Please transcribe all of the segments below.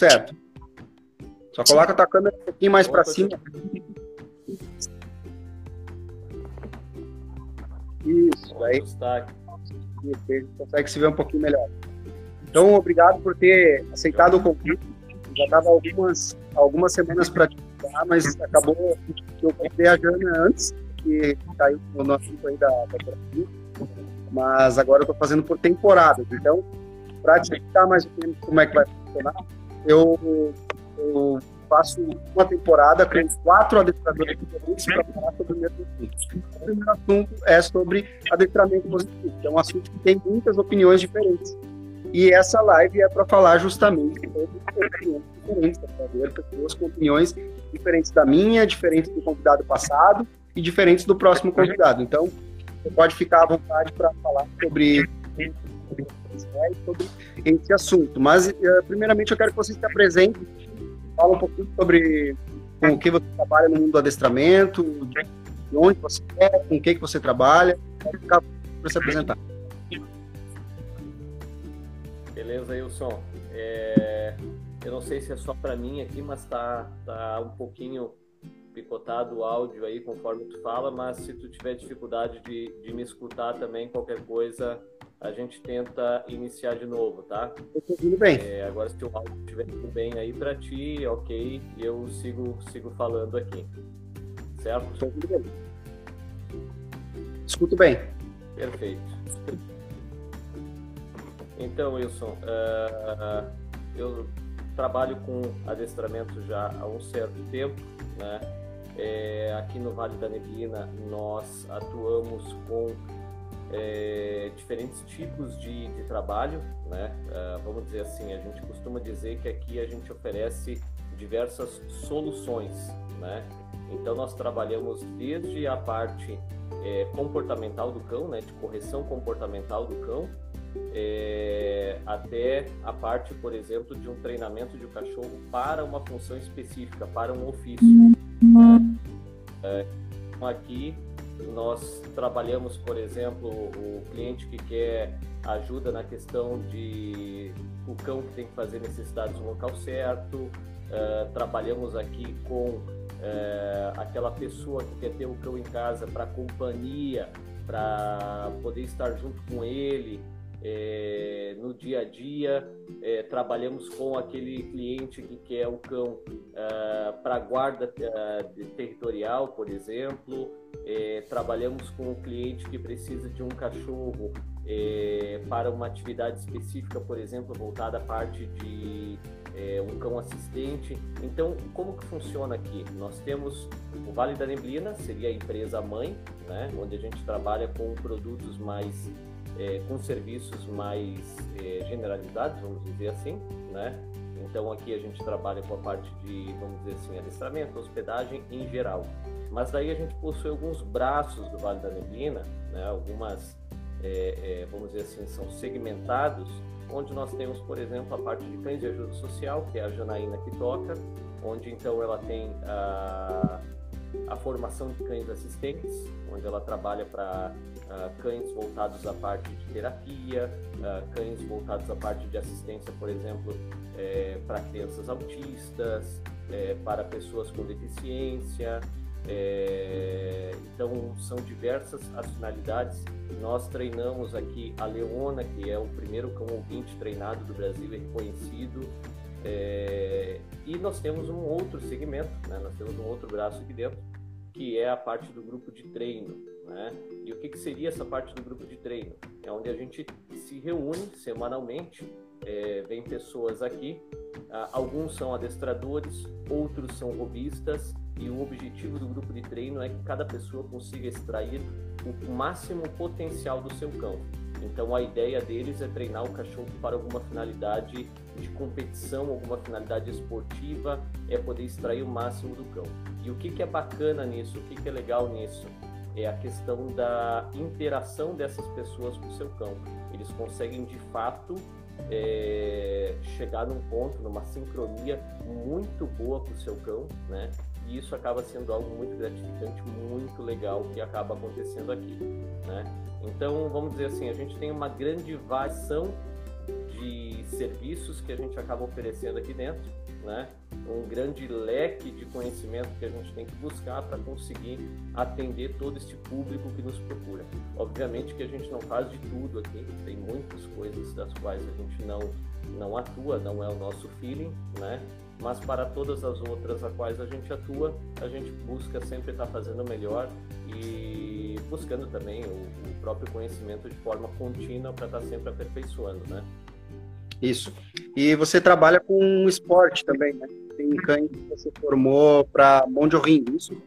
certo. Só coloca a tua câmera um pouquinho mais para cima. Isso, aí. Você consegue se ver um pouquinho melhor. Então, obrigado por ter aceitado o convite. Já estava algumas, algumas semanas para te ajudar, mas acabou que eu comprei a Jana antes, que caiu no assunto aí da, da Mas agora eu estou fazendo por temporadas. Então, para te explicar mais ou menos como é que vai funcionar, eu, eu faço uma temporada com quatro adestradores diferentes para falar sobre o mesmo assunto. O primeiro assunto é sobre adestramento positivo, que é um assunto que tem muitas opiniões diferentes. E essa live é para falar justamente sobre opiniões diferentes, ver pessoas com opiniões diferentes da minha, diferentes do convidado passado e diferentes do próximo convidado. Então, você pode ficar à vontade para falar sobre, sobre esse assunto. Mas, eh, primeiramente, eu quero que você se apresente, fala um pouquinho sobre com o que você trabalha no mundo do adestramento, de onde você é, com o que, que você trabalha. Para se apresentar. Beleza, Wilson. É, eu não sei se é só para mim aqui, mas tá, tá um pouquinho picotado o áudio aí conforme tu fala, mas se tu tiver dificuldade de, de me escutar também, qualquer coisa, a gente tenta iniciar de novo, tá? Tudo bem. É, agora se o áudio estiver tudo bem aí para ti, ok, eu sigo, sigo falando aqui. Certo? Tudo bem. Escuto bem. Perfeito. Então, Wilson, uh, eu trabalho com adestramento já há um certo tempo, né? É, aqui no Vale da Neblina nós atuamos com é, diferentes tipos de, de trabalho, né? Uh, vamos dizer assim, a gente costuma dizer que aqui a gente oferece diversas soluções, né? Então nós trabalhamos desde a parte é, comportamental do cão, né, de correção comportamental do cão, é, até a parte, por exemplo, de um treinamento de um cachorro para uma função específica, para um ofício. Né? Aqui nós trabalhamos, por exemplo, o cliente que quer ajuda na questão de o cão que tem que fazer necessidades no local certo. É, trabalhamos aqui com é, aquela pessoa que quer ter o cão em casa para companhia, para poder estar junto com ele, é, no dia a dia, é, trabalhamos com aquele cliente que quer o cão é, para guarda é, territorial, por exemplo. É, trabalhamos com o cliente que precisa de um cachorro é, para uma atividade específica, por exemplo, voltada à parte de um cão assistente. Então, como que funciona aqui? Nós temos o Vale da Neblina, seria a empresa mãe, né, onde a gente trabalha com produtos mais é, com serviços mais é, generalizados, vamos dizer assim, né? Então aqui a gente trabalha com a parte de, vamos dizer assim, adestramento, hospedagem em geral. Mas daí a gente possui alguns braços do Vale da Neblina, né? algumas, é, é, vamos dizer assim, são segmentados, onde nós temos, por exemplo, a parte de cães de ajuda social, que é a Janaína que toca, onde então ela tem a, a formação de cães assistentes, onde ela trabalha para uh, cães voltados à parte de terapia, uh, cães voltados à parte de assistência, por exemplo, é, para crianças autistas, é, para pessoas com deficiência. É, então, são diversas as finalidades. Nós treinamos aqui a Leona, que é o primeiro cão ouvinte treinado do Brasil e reconhecido. É, e nós temos um outro segmento, né? nós temos um outro braço aqui dentro, que é a parte do grupo de treino. Né? E o que, que seria essa parte do grupo de treino? É onde a gente se reúne semanalmente, é, vem pessoas aqui, alguns são adestradores, outros são robistas, e o objetivo do grupo de treino é que cada pessoa consiga extrair o máximo potencial do seu cão. Então a ideia deles é treinar o cachorro para alguma finalidade de competição, alguma finalidade esportiva, é poder extrair o máximo do cão. E o que, que é bacana nisso, o que, que é legal nisso? É a questão da interação dessas pessoas com o seu cão. Eles conseguem de fato é, chegar num ponto, numa sincronia muito boa com o seu cão, né? E isso acaba sendo algo muito gratificante, muito legal que acaba acontecendo aqui, né? Então, vamos dizer assim, a gente tem uma grande variação de serviços que a gente acaba oferecendo aqui dentro, né? Um grande leque de conhecimento que a gente tem que buscar para conseguir atender todo este público que nos procura. Obviamente que a gente não faz de tudo aqui, tem muitas coisas das quais a gente não não atua, não é o nosso feeling, né? Mas para todas as outras a quais a gente atua, a gente busca sempre estar fazendo melhor e buscando também o, o próprio conhecimento de forma contínua para estar sempre aperfeiçoando, né? Isso. E você trabalha com esporte também, né? Tem cães que você formou para Ring, isso?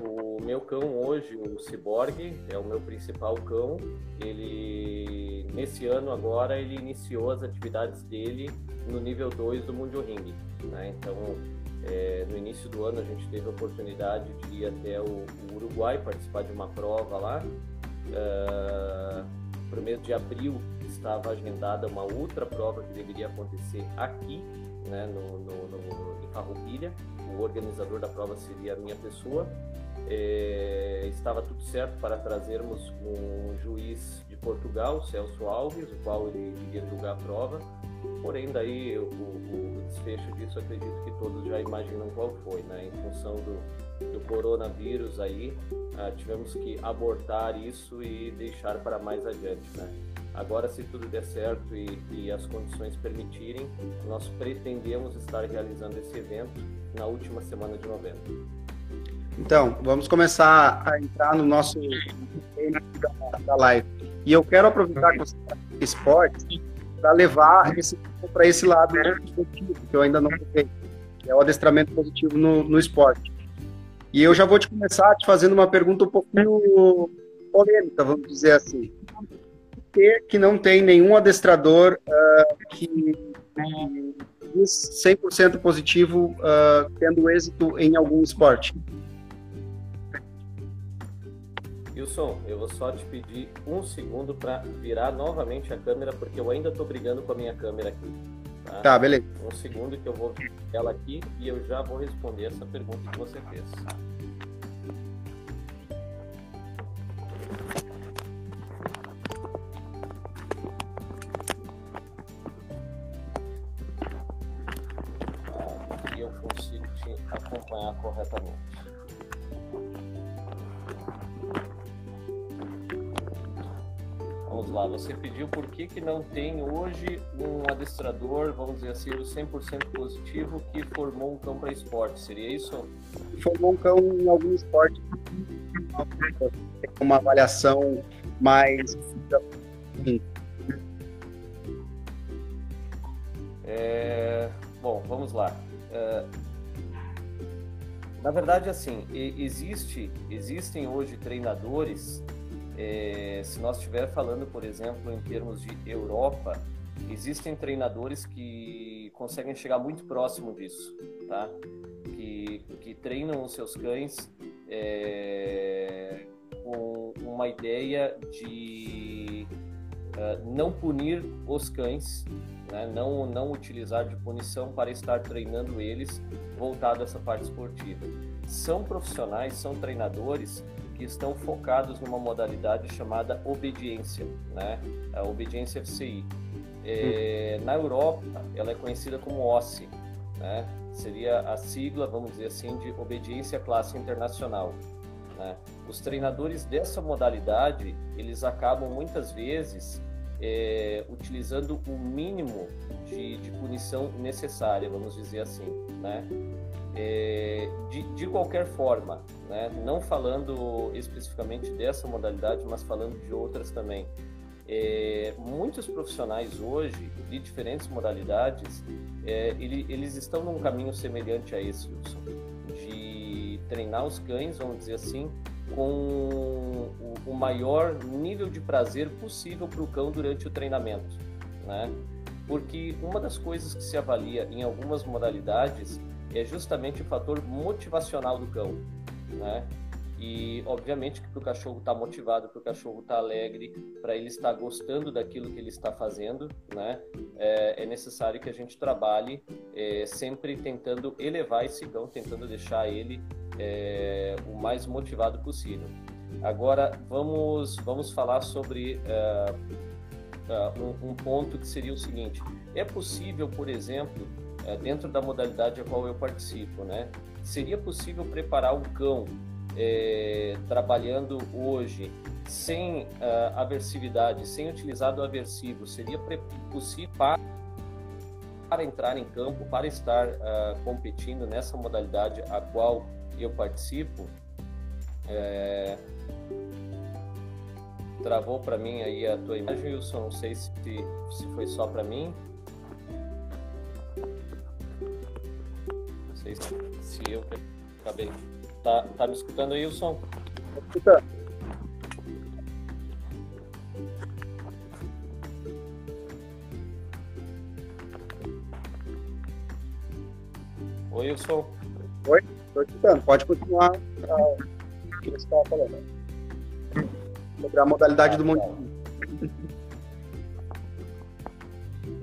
O meu cão hoje, o Cyborg, é o meu principal cão. Ele, nesse ano agora, ele iniciou as atividades dele no nível 2 do Ring. Né? Então, é, no início do ano a gente teve a oportunidade de ir até o, o Uruguai participar de uma prova lá. Uh, no mês de abril estava agendada uma outra prova que deveria acontecer aqui, né, no, no, no, em Farroupilha. O organizador da prova seria a minha pessoa. É, estava tudo certo para trazermos um juiz de Portugal, Celso Alves, o qual ele iria julgar a prova. Porém, daí o, o, desfecho disso acredito que todos já imaginam qual foi, né? Em função do, do coronavírus aí, ah, tivemos que abortar isso e deixar para mais adiante, né? Agora, se tudo der certo e, e, as condições permitirem, nós pretendemos estar realizando esse evento na última semana de novembro. Então, vamos começar a entrar no nosso da, live. E eu quero aproveitar que você está esporte para levar esse para esse lado positivo, que eu ainda não toquei, que é o adestramento positivo no, no esporte. E eu já vou te começar te fazendo uma pergunta um pouquinho polêmica, vamos dizer assim que, que não tem nenhum adestrador uh, que, diz 100% positivo uh, tendo êxito em algum esporte? Wilson, eu vou só te pedir um segundo para virar novamente a câmera, porque eu ainda estou brigando com a minha câmera aqui. Tá? tá, beleza. Um segundo que eu vou ela aqui e eu já vou responder essa pergunta que você fez. Acompanhar corretamente. Vamos lá, você pediu por que, que não tem hoje um adestrador, vamos dizer assim, o 100% positivo que formou um cão para esporte, seria isso? Formou um cão em algum esporte, uma avaliação mais... É, bom, vamos lá. É, na verdade, assim, existe, existem hoje treinadores, é, se nós estiver falando, por exemplo, em termos de Europa, existem treinadores que conseguem chegar muito próximo disso, tá? Que, que treinam os seus cães é, com uma ideia de uh, não punir os cães, né? não, não utilizar de punição para estar treinando eles voltado a essa parte esportiva. São profissionais, são treinadores que estão focados numa modalidade chamada obediência, né? a obediência FCI. É, na Europa, ela é conhecida como OSCE, né? seria a sigla, vamos dizer assim, de obediência classe internacional. Né? Os treinadores dessa modalidade, eles acabam muitas vezes é, utilizando o mínimo de, de, punição necessária, vamos dizer assim, né? É, de, de, qualquer forma, né? não falando especificamente dessa modalidade, mas falando de outras também. É, muitos profissionais hoje, de diferentes modalidades, é, ele, eles estão num caminho semelhante a esse, Wilson, de treinar os cães, vamos dizer assim, com o maior nível de prazer possível para o cão durante o treinamento, né? Porque uma das coisas que se avalia em algumas modalidades é justamente o fator motivacional do cão, né? E obviamente que o cachorro estar tá motivado, para o cachorro estar tá alegre, para ele estar gostando daquilo que ele está fazendo, né? É, é necessário que a gente trabalhe é, sempre tentando elevar esse cão, tentando deixar ele é, o mais motivado possível. Agora vamos vamos falar sobre é, uh, um, um, ponto que seria o seguinte: é possível, por exemplo, uh, dentro da modalidade a qual eu participo, né? Seria possível preparar um cão trabalhando hoje sem uh, aversividade, sem utilizar do aversivo? Seria possível para, para entrar em campo, para estar competindo nessa modalidade a qual eu participo? É, Travou para mim aí a tua imagem, Wilson. Não sei se, se foi só para mim. Não sei se, se eu acabei. Tá, tá me escutando, Wilson? Escutando. Oi, Wilson. Oi, estou escutando. Pode continuar o que você estava falando sobre a modalidade do Mundial.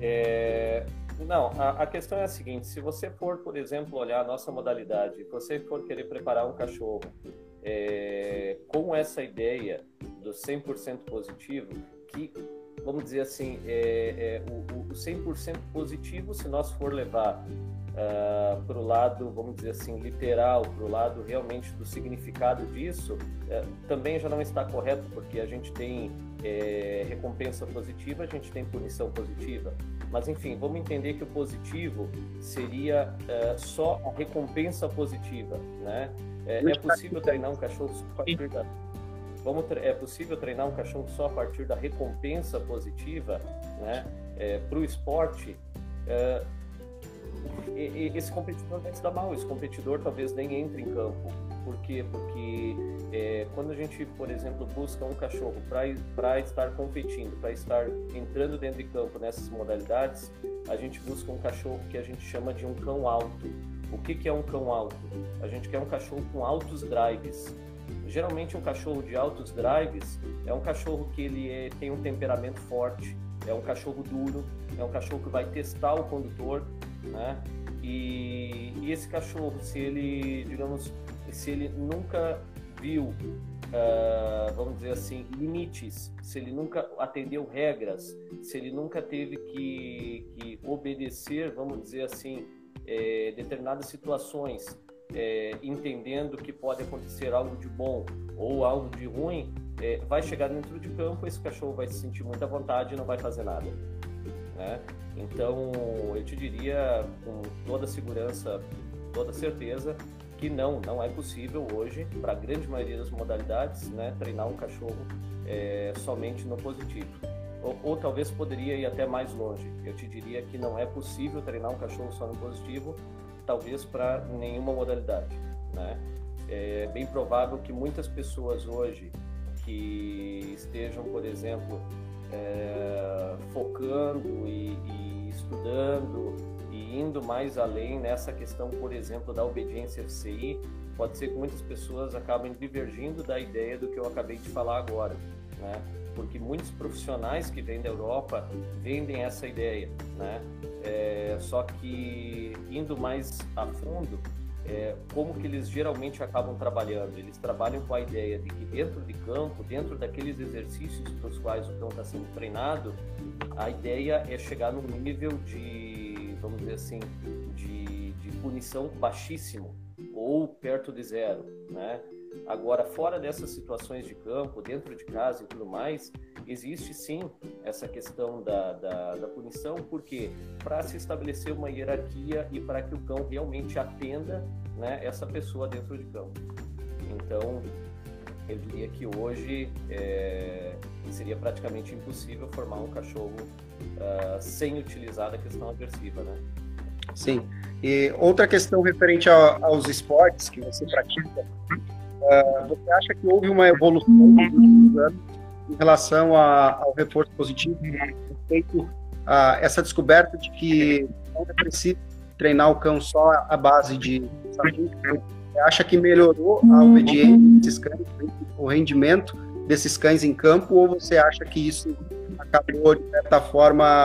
É, não, a, a, questão é a seguinte: se você for, por exemplo, olhar a nossa modalidade, você for querer preparar um cachorro é, com essa ideia do 100% positivo, que, vamos dizer assim, é, é o, o 100% positivo, se nós for levar uh, ah, para o lado, vamos dizer assim, literal, para o lado realmente do significado disso, uh, também já não está correto, porque a gente tem é, recompensa positiva, a gente tem punição positiva. Mas, enfim, vamos entender que o positivo seria uh, só a recompensa positiva, né? É, é possível treinar um cachorro só a partir da... Vamos, é possível treinar um cachorro só a partir da recompensa positiva, né? É, para o esporte, esse competidor vai se dar mal, esse competidor talvez nem entre em campo. Por quê? Porque é, quando a gente, por exemplo, busca um cachorro para estar competindo, para estar entrando dentro de campo nessas modalidades, a gente busca um cachorro que a gente chama de um cão alto. O que, que é um cão alto? A gente quer um cachorro com altos drives. Geralmente um cachorro de altos drives é um cachorro que ele é, tem um temperamento forte, é um cachorro duro, é um cachorro que vai testar o condutor, né? E, e esse cachorro, se ele, digamos, se ele nunca viu, uh, vamos dizer assim, limites, se ele nunca atendeu regras, se ele nunca teve que, que obedecer, vamos dizer assim, é, determinadas situações, é, entendendo que pode acontecer algo de bom ou algo de ruim, é, vai chegar dentro de campo, esse cachorro vai se sentir muito à vontade e não vai fazer nada. Né? Então, eu te diria com toda segurança, toda certeza, que não, não é possível hoje, para a grande maioria das modalidades, né, treinar um cachorro é, somente no positivo. Ou, ou, talvez poderia ir até mais longe. Eu te diria que não é possível treinar um cachorro só no positivo, talvez para nenhuma modalidade. Né? É bem provável que muitas pessoas hoje que estejam, por exemplo, é, focando e, e, estudando e indo mais além nessa questão, por exemplo, da obediência FCI, pode ser que muitas pessoas acabem divergindo da ideia do que eu acabei de falar agora, né? Porque muitos profissionais que vêm da Europa vendem essa ideia, né? É, só que indo mais a fundo, é, como que eles geralmente acabam trabalhando? Eles trabalham com a ideia de que dentro de campo, dentro daqueles exercícios para os quais o cão está sendo treinado, a ideia é chegar num nível de, vamos dizer assim, de, de punição baixíssimo ou perto de zero, né? Agora, fora dessas situações de campo, dentro de casa e tudo mais, existe sim essa questão da, da, da punição, porque para se estabelecer uma hierarquia e para que o cão realmente atenda né, essa pessoa dentro de campo. Então, eu diria que hoje é, seria praticamente impossível formar um cachorro uh, sem utilizar a questão aversiva, né? Sim. E outra questão referente a, aos esportes que você pratica, uh, você acha que houve uma evolução nos últimos anos em relação a, ao reforço positivo, respeito a essa descoberta de que não é preciso treinar o cão só à base de Você acha que melhorou a obediência desses cães, o rendimento desses cães em campo, ou você acha que isso acabou, de certa forma,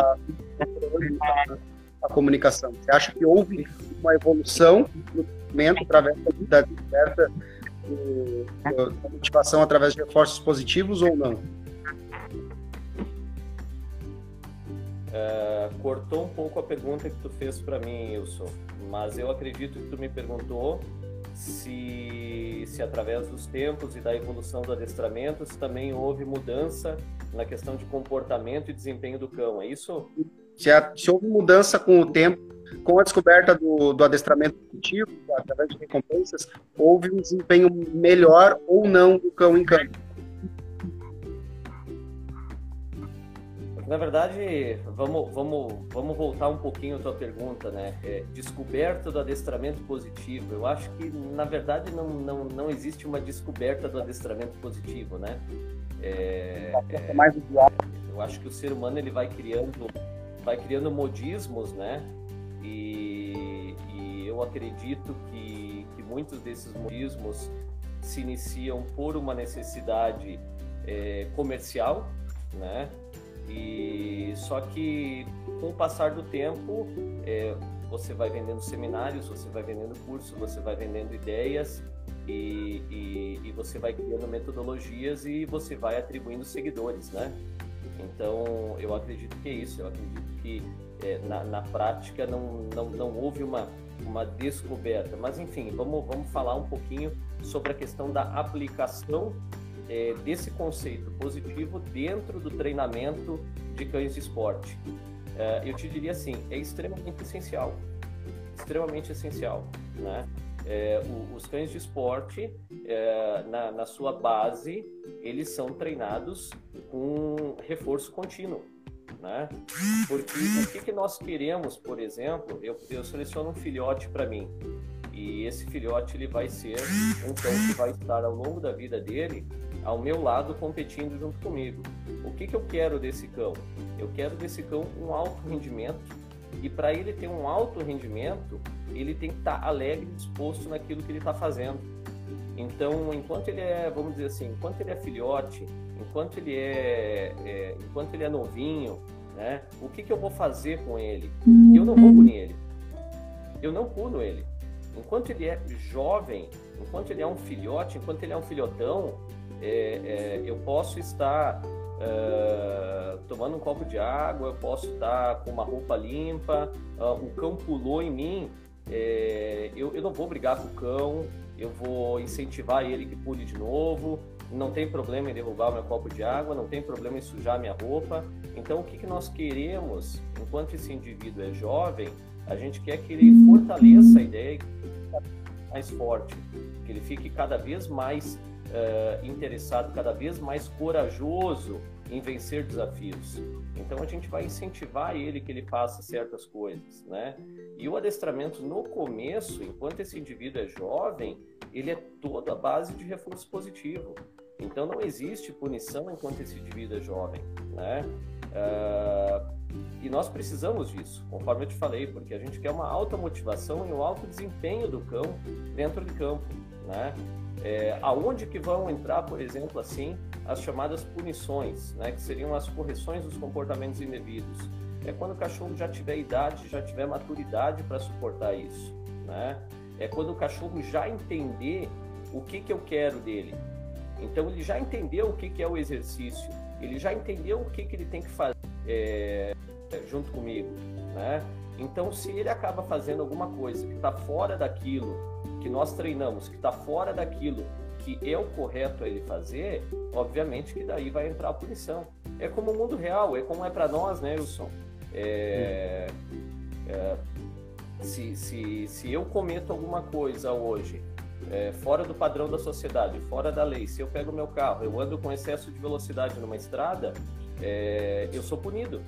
a comunicação? Você acha que houve uma evolução no momento através da descoberta da motivação através de reforços positivos ou não? Uh, cortou um pouco a pergunta que tu fez para mim, Wilson, mas eu acredito que tu me perguntou se, se através dos tempos e da evolução do adestramento se também houve mudança na questão de comportamento e desempenho do cão, é isso? Se, a, se houve mudança com o tempo, com a descoberta do, do adestramento positivo, através de recompensas, houve um desempenho melhor ou não do cão em campo? Na verdade, vamos, vamos, vamos voltar um pouquinho à tua pergunta, né? É, descoberta do adestramento positivo. Eu acho que, na verdade, não, não, não existe uma descoberta do adestramento positivo, né? É, é, eu acho que o ser humano ele vai criando, vai criando modismos, né? E, e eu acredito que, que muitos desses modismos se iniciam por uma necessidade é, comercial, né? E só que com o passar do tempo, é, você vai vendendo seminários, você vai vendendo cursos, você vai vendendo ideias e, e, e, você vai criando metodologias e você vai atribuindo seguidores, né? Então, eu acredito que é isso. Eu acredito que é, na, na, prática não, não, não houve uma, uma descoberta. Mas, enfim, vamos, vamos falar um pouquinho sobre a questão da aplicação é, desse conceito positivo dentro do treinamento de cães de esporte? É, eu te diria assim, é extremamente essencial, extremamente essencial, né? É, o, os cães de esporte, é, na, na, sua base, eles são treinados com reforço contínuo, né? Porque o que, que nós queremos, por exemplo, eu, eu seleciono um filhote para mim, e esse filhote ele vai ser um cão que vai estar ao longo da vida dele ao meu lado competindo junto comigo. O que, que eu quero desse cão? Eu quero desse cão um alto rendimento e para ele ter um alto rendimento, ele tem que estar tá alegre e disposto naquilo que ele está fazendo. Então, enquanto ele é, vamos dizer assim, enquanto ele é filhote, enquanto ele é, é enquanto ele é novinho, né? O que, que eu vou fazer com ele? Eu não vou punir ele. Eu não puno ele. Enquanto ele é jovem, enquanto ele é um filhote, enquanto ele é um filhotão, é, é, eu posso estar uh, tomando um copo de água, eu posso estar com uma roupa limpa, uh, o cão pulou em mim, é, eu, eu não vou brigar com o cão, eu vou incentivar ele que pule de novo, não tem problema em derrubar o meu copo de água, não tem problema em sujar minha roupa. Então, o que, que nós queremos, enquanto esse indivíduo é jovem, a gente quer que ele fortaleça a ideia mais forte, que ele fique cada vez mais uh, interessado, cada vez mais corajoso em vencer desafios. Então a gente vai incentivar ele que ele faça certas coisas, né? E o adestramento no começo, enquanto esse indivíduo é jovem, ele é toda a base de reforço positivo. Então não existe punição enquanto esse indivíduo é jovem, né? Uh, e nós precisamos disso, conforme eu te falei, porque a gente quer uma alta motivação e um alto desempenho do cão dentro de campo, né? É, aonde que vão entrar, por exemplo, assim, as chamadas punições, né, que seriam as correções dos comportamentos indevidos? É quando o cachorro já tiver idade, já tiver maturidade para suportar isso, né? É quando o cachorro já entender o que que eu quero dele. Então ele já entendeu o que que é o exercício, ele já entendeu o que que ele tem que fazer é, junto comigo, né? Então se ele acaba fazendo alguma coisa que está fora daquilo que nós treinamos, que está fora daquilo que é o correto a ele fazer, obviamente que daí vai entrar a punição. É como o mundo real, é como é para nós, né, Wilson? É, é, se, se, se eu cometo alguma coisa hoje é, fora do padrão da sociedade, fora da lei, se eu pego meu carro, eu ando com excesso de velocidade numa estrada, é, eu sou punido.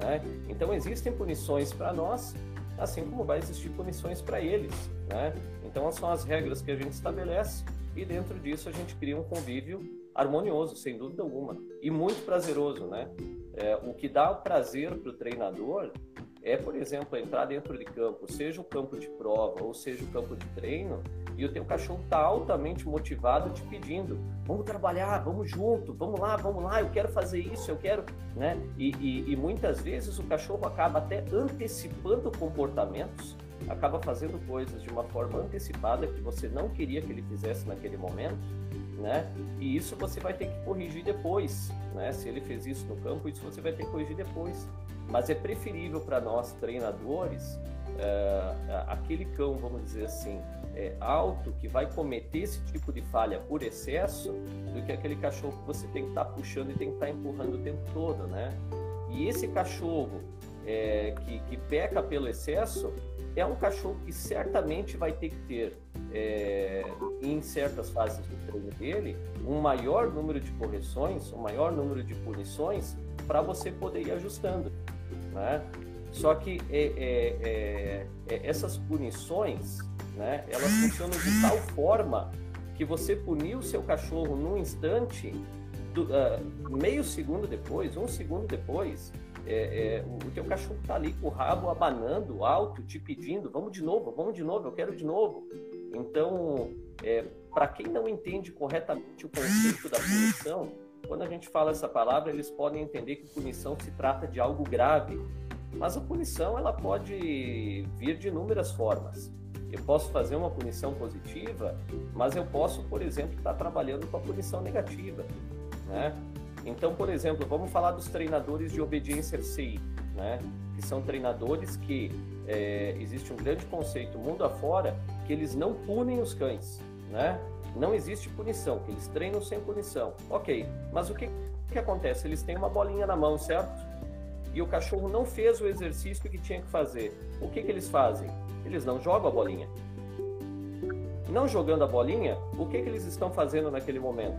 Né? Então existem punições para nós, assim como vai existir punições para eles. Né? Então, são as regras que a gente estabelece e dentro disso a gente cria um convívio harmonioso, sem dúvida alguma, e muito prazeroso, né? É, o que dá prazer para o treinador é, por exemplo, entrar dentro de campo, seja o campo de prova ou seja o campo de treino, e o teu cachorro está altamente motivado te pedindo, vamos trabalhar, vamos junto, vamos lá, vamos lá, eu quero fazer isso, eu quero, né? E, e, e muitas vezes o cachorro acaba até antecipando comportamentos, acaba fazendo coisas de uma forma antecipada que você não queria que ele fizesse naquele momento, né? E isso você vai ter que corrigir depois, né? Se ele fez isso no campo, isso você vai ter que corrigir depois. Mas é preferível para nós treinadores é, aquele cão, vamos dizer assim, é, alto que vai cometer esse tipo de falha por excesso, do que aquele cachorro que você tem que estar tá puxando e tem que estar tá empurrando o tempo todo, né? E esse cachorro é, que, que peca pelo excesso é um cachorro que certamente vai ter que ter, é, em certas fases do treino dele, um maior número de correções, um maior número de punições para você poder ir ajustando. Né? Só que é, é, é, é essas punições, né, elas funcionam de tal forma que você punir o seu cachorro num instante, do, uh, meio segundo depois, um segundo depois, é, é, o teu cachorro está ali com o rabo abanando alto, te pedindo, vamos de novo, vamos de novo, eu quero de novo. Então, é, para quem não entende corretamente o conceito da punição, quando a gente fala essa palavra, eles podem entender que punição se trata de algo grave. Mas a punição ela pode vir de inúmeras formas. Eu posso fazer uma punição positiva, mas eu posso, por exemplo, estar trabalhando com a punição negativa. Né? Então, por exemplo, vamos falar dos treinadores de obediência CI, né? que são treinadores que é, existe um grande conceito mundo afora que eles não punem os cães, né? Não existe punição, que eles treinam sem punição. Ok, mas o que, que acontece? Eles têm uma bolinha na mão, certo? E o cachorro não fez o exercício que tinha que fazer. O que, que eles fazem? Eles não jogam a bolinha. Não jogando a bolinha, o que, que eles estão fazendo naquele momento?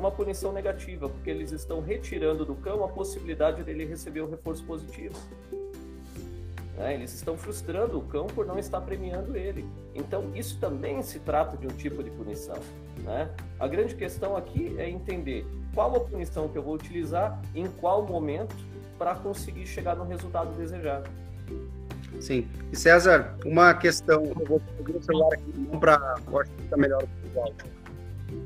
uma punição negativa, porque eles estão retirando do cão a possibilidade dele receber um reforço positivo. Né? Eles estão frustrando o cão por não estar premiando ele. Então, isso também se trata de um tipo de punição. Né? A grande questão aqui é entender qual a punição que eu vou utilizar, em qual momento, para conseguir chegar no resultado desejado. Sim. E César, uma questão, eu vou pegar o celular aqui para acho que fica melhor o áudio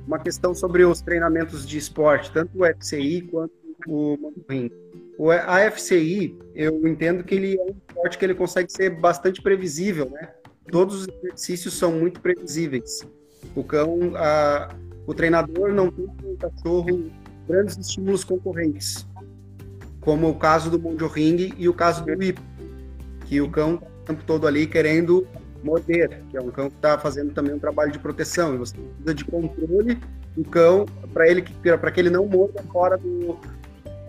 uma questão sobre os treinamentos de esporte, tanto o FCI quanto o Ring. O AFCI, eu entendo que ele é um esporte que ele consegue ser bastante previsível, né? Todos os exercícios são muito previsíveis. O cão, a, o treinador não tem um cachorro grandes estímulos concorrentes, como o caso do Monjo Ring e o caso do Ipo, que o cão tá o tempo todo ali querendo morder, que é um cão que está fazendo também um trabalho de proteção. E você precisa de controle do cão para ele para que ele não morda fora do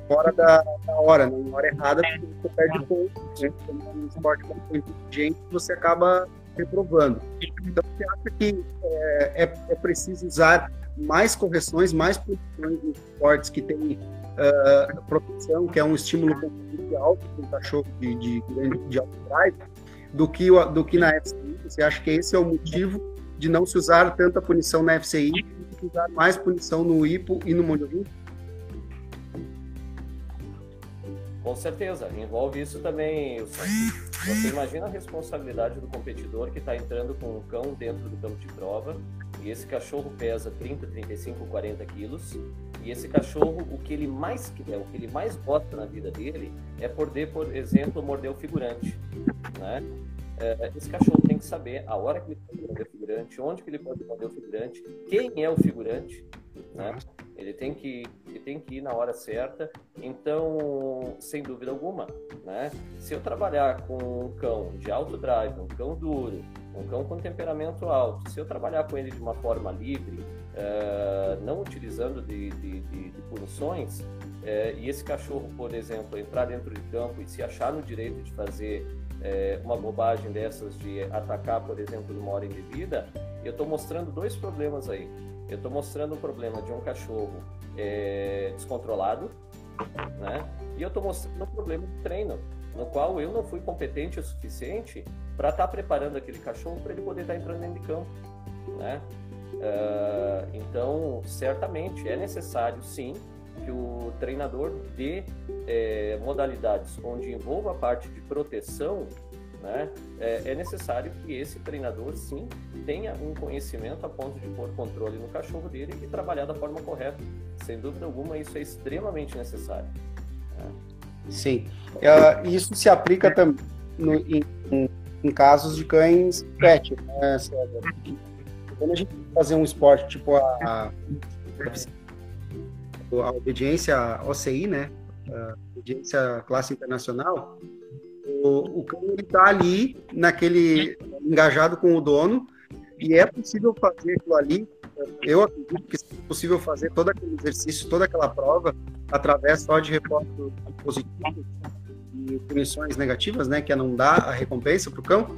fora da, da hora, né? na hora errada, porque você perde ponto. Né? Um esporte muito inteligente, você acaba reprovando. Então, você acha que é, é, é preciso usar mais correções, mais posições nos esportes que tem uh, que é um estímulo alto para um cachorro de, de, de, de alto drive, do que, do que na FCI? Você acha que esse é o motivo de não se usar tanta punição na FCI e se usar mais punição no IPO e no Mondiovinho? Com certeza, envolve isso também. Você imagina a responsabilidade do competidor que está entrando com um cão dentro do campo de prova e esse cachorro pesa 30, 35, 40 quilos e esse cachorro, o que ele mais quer, o que ele mais gosta na vida dele é poder, por exemplo, morder o figurante, né? É, esse cachorro tem que saber a hora que ele pode morder o figurante, onde que ele pode morder o figurante, quem é o figurante, né? Ele tem que ele tem que ir na hora certa. Então, sem dúvida alguma, né? Se eu trabalhar com um cão de alto drive, um cão duro, um cão com temperamento alto, se eu trabalhar com ele de uma forma livre, uh, não utilizando de, de, de, de punições, uh, e esse cachorro, por exemplo, entrar dentro de campo e se achar no direito de fazer é, uma bobagem dessas de atacar, por exemplo, numa hora indevida, eu estou mostrando dois problemas aí. Eu estou mostrando o problema de um cachorro descontrolado, né? E eu estou mostrando o problema de treino, no qual eu não fui competente o suficiente para estar tá preparando aquele cachorro para ele poder estar tá entrando dentro de campo, né? Uh, então, certamente é necessário, sim, que o treinador dê é, modalidades onde envolva a parte de proteção, né, é, é, necessário que esse treinador, sim, tenha um conhecimento a ponto de pôr controle no cachorro dele e trabalhar da forma correta. Sem dúvida alguma, isso é extremamente necessário. Né? Sim. Uh, isso se aplica também no, em, em, casos de cães pet, né, César? Quando a gente fazer um esporte tipo a, a obediência OCI, né? A obediência classe internacional, o, o cão está ali, naquele engajado com o dono, e é possível fazer aquilo ali. Eu acredito que é possível fazer todo aquele exercício, toda aquela prova, através só de reforços positivos e punições negativas, né, que é não dar a recompensa para o cão,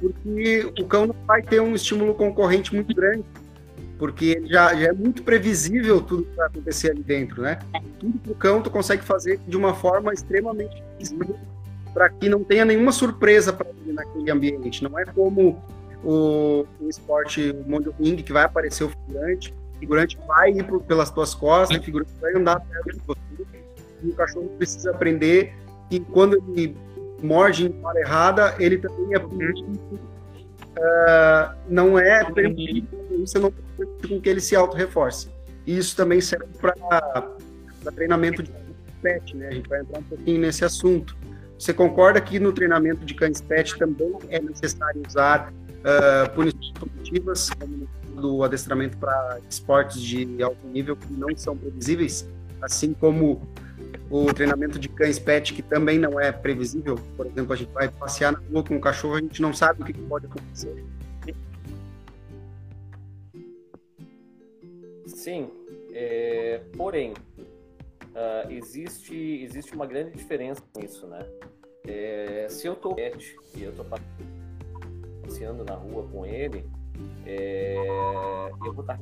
porque o cão não vai ter um estímulo concorrente muito grande, porque já, já é muito previsível tudo que vai acontecer ali dentro, né? Tudo para o cão tu consegue fazer de uma forma extremamente visível para que não tenha nenhuma surpresa para ele naquele ambiente. Não é como o, o esporte o mundo ring que vai aparecer o figurante, o figurante vai ir por, pelas tuas costas, o figurante vai andar perto de você, e o cachorro precisa aprender que quando ele morde em hora errada, ele também é punido. Uh, não é permitido, você não permite com que ele se auto-reforce. E isso também serve para treinamento de pet, né? A gente vai entrar um pouquinho nesse assunto. Você concorda que no treinamento de cães pet também é necessário usar uh, punições positivas, como no adestramento para esportes de alto nível que não são previsíveis, assim como o treinamento de cães pet, que também não é previsível. Por exemplo, a gente vai passear na rua com um cachorro, a gente não sabe o que pode acontecer. Sim, é, porém, uh, existe, existe uma grande diferença nisso, né? É, se eu tô pet e eu tô passeando na rua com ele, é, eu vou estar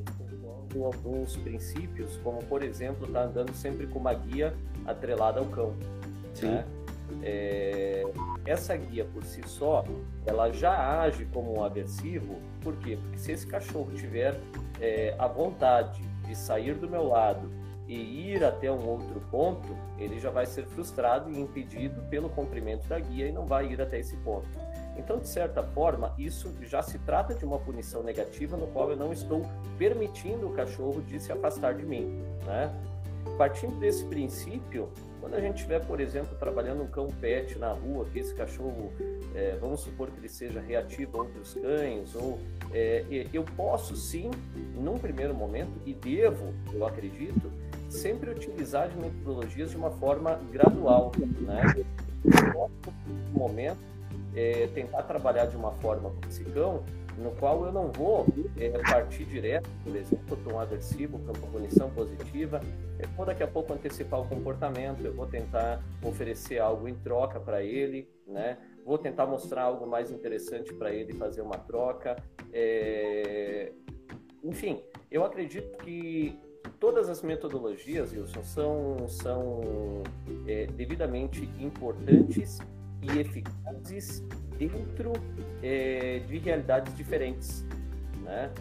com alguns princípios, como por exemplo, estar tá andando sempre com uma guia atrelada ao cão. Né? É, essa guia por si só, ela já age como um aversivo, por quê? Porque se esse cachorro tiver é, a vontade de sair do meu lado e ir até um outro ponto, ele já vai ser frustrado e impedido pelo cumprimento da guia e não vai ir até esse ponto. Então, de certa forma, isso já se trata de uma punição negativa no qual eu não estou permitindo o cachorro de se afastar de mim, né? Partindo desse princípio, quando a gente estiver, por exemplo, trabalhando um cão pet na rua, que esse cachorro, é, vamos supor que ele seja reativo a outros cães, ou é, eu posso sim, num primeiro momento, e devo, eu acredito, sempre utilizar de metodologias de uma forma gradual, né? No momento, é, tentar trabalhar de uma forma com esse cão no qual eu não vou é, partir direto, por exemplo, para um aversivo, para uma punição positiva. Eu vou daqui a pouco antecipar o comportamento, eu vou tentar oferecer algo em troca para ele, né? Vou tentar mostrar algo mais interessante para ele fazer uma troca. É... Enfim, eu acredito que todas as metodologias, Wilson, são, são é, devidamente importantes e eficazes dentro é, de realidades diferentes. Né?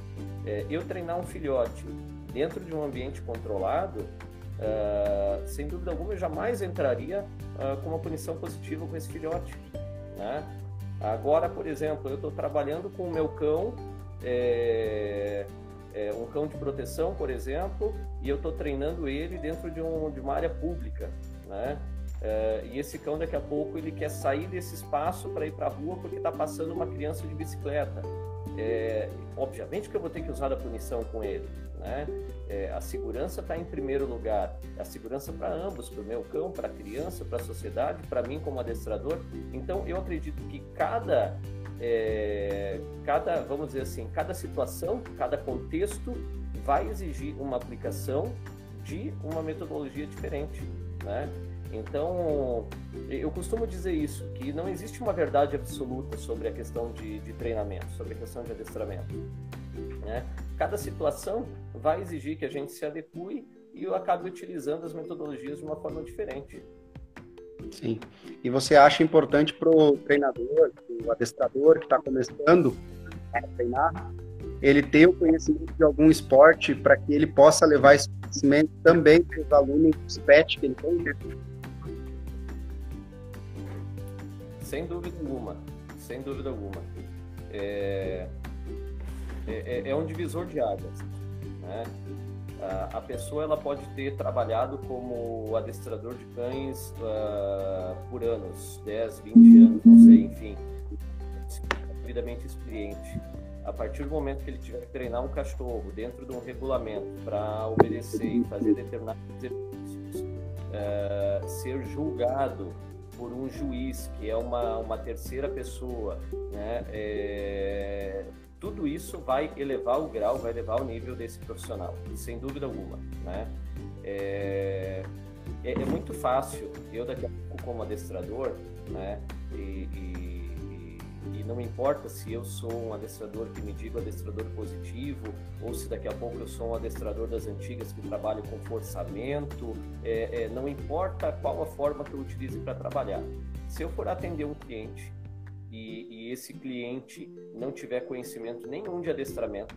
É, eu treinar um filhote dentro de um ambiente controlado, uh, sem dúvida alguma, eu jamais entraria uh, com uma punição positiva com esse filhote. Né? Agora, por exemplo, eu estou trabalhando com o meu cão, é, é, um cão de proteção, por exemplo, e eu estou treinando ele dentro de, um, de uma área pública. Né? Uh, e esse cão daqui a pouco ele quer sair desse espaço para ir para a rua porque está passando uma criança de bicicleta. É, obviamente que eu vou ter que usar a punição com ele. Né? É, a segurança está em primeiro lugar. A segurança para ambos, para o meu cão, para a criança, para a sociedade, para mim como adestrador. Então eu acredito que cada, é, cada, vamos dizer assim, cada situação, cada contexto vai exigir uma aplicação de uma metodologia diferente. Né? Então, eu costumo dizer isso, que não existe uma verdade absoluta sobre a questão de, de treinamento, sobre a questão de adestramento. Né? Cada situação vai exigir que a gente se adeque e eu acabe utilizando as metodologias de uma forma diferente. Sim. E você acha importante para o treinador, o adestrador que está começando a treinar, ele ter o conhecimento de algum esporte para que ele possa levar esse conhecimento também para os alunos dos PET que ele tem? Sem dúvida alguma, sem dúvida alguma. É, é, é, é um divisor de águas. Né? A, pessoa ela pode ter trabalhado como adestrador de cães uh, por anos, 10, 20 anos, não sei, enfim, devidamente experiente. a partir do momento que ele tiver que treinar um cachorro dentro de um regulamento para obedecer e fazer determinados exercícios, é, ser julgado por um juiz que é uma, uma terceira pessoa, né? É, tudo isso vai elevar o grau, vai elevar o nível desse profissional, sem dúvida alguma, né? É, é, é muito fácil, eu daqui a pouco como adestrador, né? E, e, não importa se eu sou um adestrador que me digo adestrador positivo ou se daqui a pouco eu sou um adestrador das antigas que trabalho com forçamento, é, é, não importa qual a forma que eu utilize para trabalhar. Se eu for atender um cliente e, e esse cliente não tiver conhecimento nenhum de adestramento,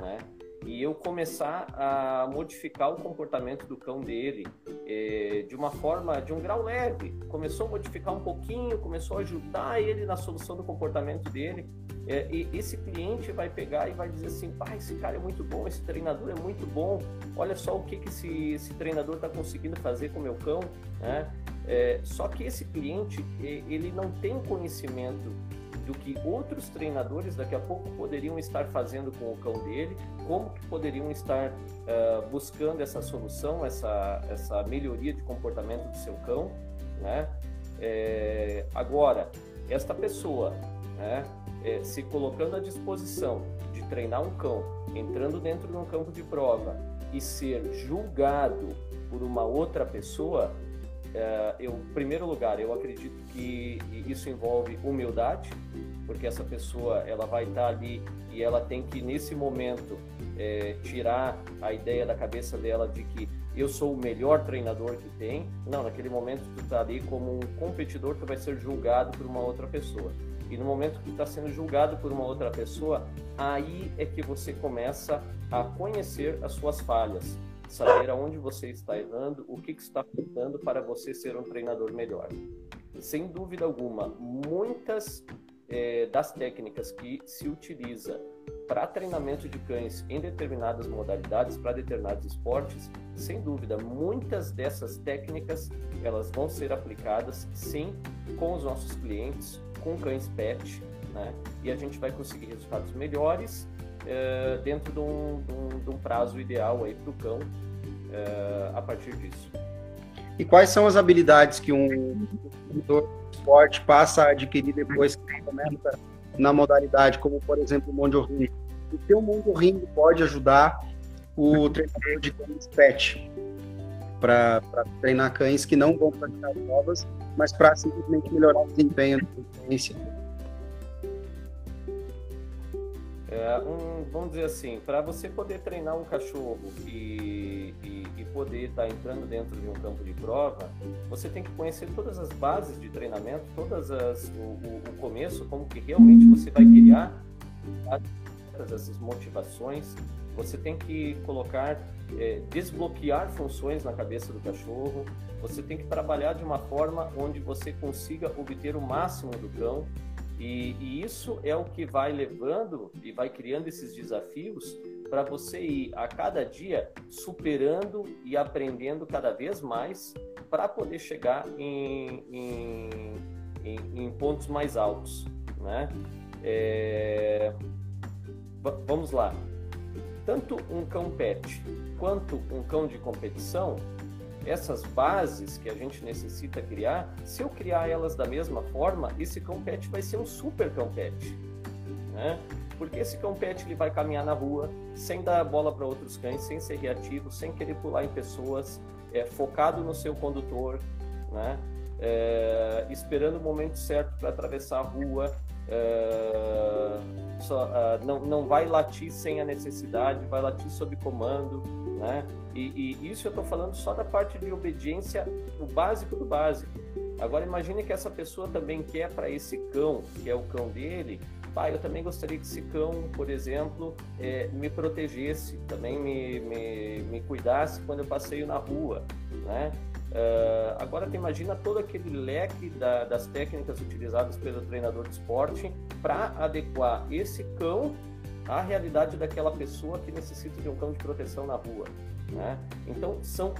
né? E eu começar a modificar o comportamento do cão dele eh, de uma forma, de um grau leve. Começou a modificar um pouquinho, começou a ajudar ele na solução do comportamento dele. Eh, e esse cliente vai pegar e vai dizer assim: pai, esse cara é muito bom, esse treinador é muito bom. Olha só o que, que esse, esse treinador está conseguindo fazer com o meu cão. Né? É, só que esse cliente, ele não tem conhecimento do que outros treinadores daqui a pouco poderiam estar fazendo com o cão dele, como que poderiam estar uh, buscando essa solução, essa, essa melhoria de comportamento do seu cão, né? É, agora, esta pessoa, né, é, se colocando à disposição de treinar um cão, entrando dentro de um campo de prova e ser julgado por uma outra pessoa, é, eu, em primeiro lugar, eu acredito que isso envolve humildade, porque essa pessoa ela vai estar ali e ela tem que nesse momento é, tirar a ideia da cabeça dela de que eu sou o melhor treinador que tem. Não, naquele momento tu está ali como um competidor que vai ser julgado por uma outra pessoa. E no momento que está sendo julgado por uma outra pessoa, aí é que você começa a conhecer as suas falhas, saber aonde você está errando, o que, que está faltando para você ser um treinador melhor. Sem dúvida alguma, muitas é, das técnicas que se utiliza para treinamento de cães em determinadas modalidades, para determinados esportes, sem dúvida, muitas dessas técnicas elas vão ser aplicadas sim com os nossos clientes, com cães pet, né? E a gente vai conseguir resultados melhores é, dentro de um, de, um, de um, prazo ideal aí para o cão é, a partir disso. E quais são as habilidades que um treinador de esporte passa a adquirir depois que começa na modalidade, como por exemplo o Mondio Ring? O que o Mondio Ring pode ajudar o treinador de cães pet para treinar cães que não vão praticar provas, mas para simplesmente melhorar o desempenho da experiência? É, um, vamos dizer assim, para você poder treinar um cachorro e, e, e poder estar tá entrando dentro de um campo de prova, você tem que conhecer todas as bases de treinamento, todas as o, o, o começo, como que realmente você vai criar essas motivações. Você tem que colocar, é, desbloquear funções na cabeça do cachorro. Você tem que trabalhar de uma forma onde você consiga obter o máximo do cão e, e, isso é o que vai levando e vai criando esses desafios para você ir a cada dia superando e aprendendo cada vez mais para poder chegar em, em, em, em, pontos mais altos, né? É... Vamos lá. Tanto um cão pet quanto um cão de competição essas bases que a gente necessita criar, se eu criar elas da mesma forma, esse cão pet vai ser um super cão pet, né? Porque esse cão pet ele vai caminhar na rua sem dar bola para outros cães, sem ser reativo, sem querer pular em pessoas, é, focado no seu condutor, né? É, esperando o momento certo para atravessar a rua, é, só, uh, não, não vai latir sem a necessidade, vai latir sob comando, né? E, e isso eu estou falando só da parte de obediência, o básico do básico. Agora imagine que essa pessoa também quer para esse cão, que é o cão dele, pai, eu também gostaria que esse cão, por exemplo, é, me protegesse, também me, me, me cuidasse quando eu passeio na rua, né? Uh, agora tu imagina todo aquele leque da, das técnicas utilizadas pelo treinador de esporte para adequar esse cão à realidade daquela pessoa que necessita de um cão de proteção na rua. Né? Então, são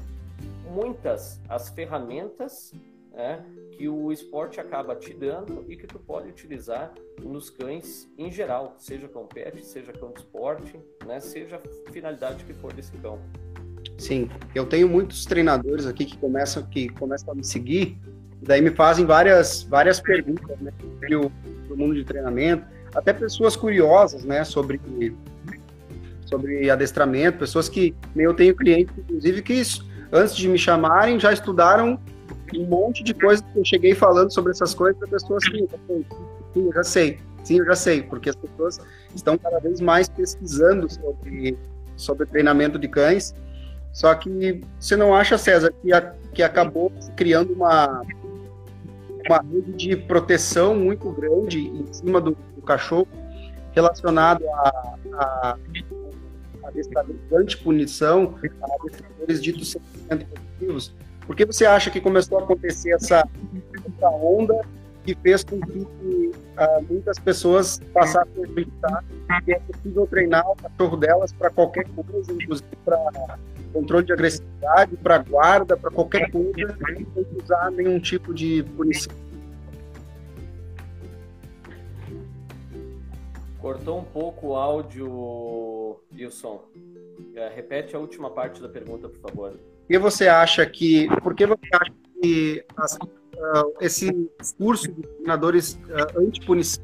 muitas as ferramentas né, que o esporte acaba te dando e que tu pode utilizar nos cães em geral, seja cão pet, seja cão de esporte, né, seja a finalidade que for desse cão. Sim, eu tenho muitos treinadores aqui que começam que começam a me seguir, daí me fazem várias várias perguntas, né, sobre o, mundo de treinamento, até pessoas curiosas, né, sobre sobre adestramento, pessoas que eu tenho clientes, inclusive, que antes de me chamarem já estudaram um monte de coisas que eu cheguei falando sobre essas coisas para pessoas que sim, eu já sei, sim, eu já sei, porque as pessoas estão cada vez mais pesquisando sobre, sobre treinamento de cães. Só que você não acha, César, que, a, que acabou criando uma, uma rede de proteção muito grande em cima do, do cachorro relacionado a, a adestradores anti-punição, adestradores ditos 100% positivos? Por que você acha que começou a acontecer essa, essa onda que fez com que uh, muitas pessoas passassem a acreditar que é possível treinar o cachorro delas para qualquer coisa, inclusive para controle de agressividade, para guarda, para qualquer coisa, sem usar nenhum tipo de punição? Cortou um pouco o áudio e o som. É, repete a última parte da pergunta, por favor. E você acha que. Por que você acha que uh, esse discurso de treinadores uh, antipunição,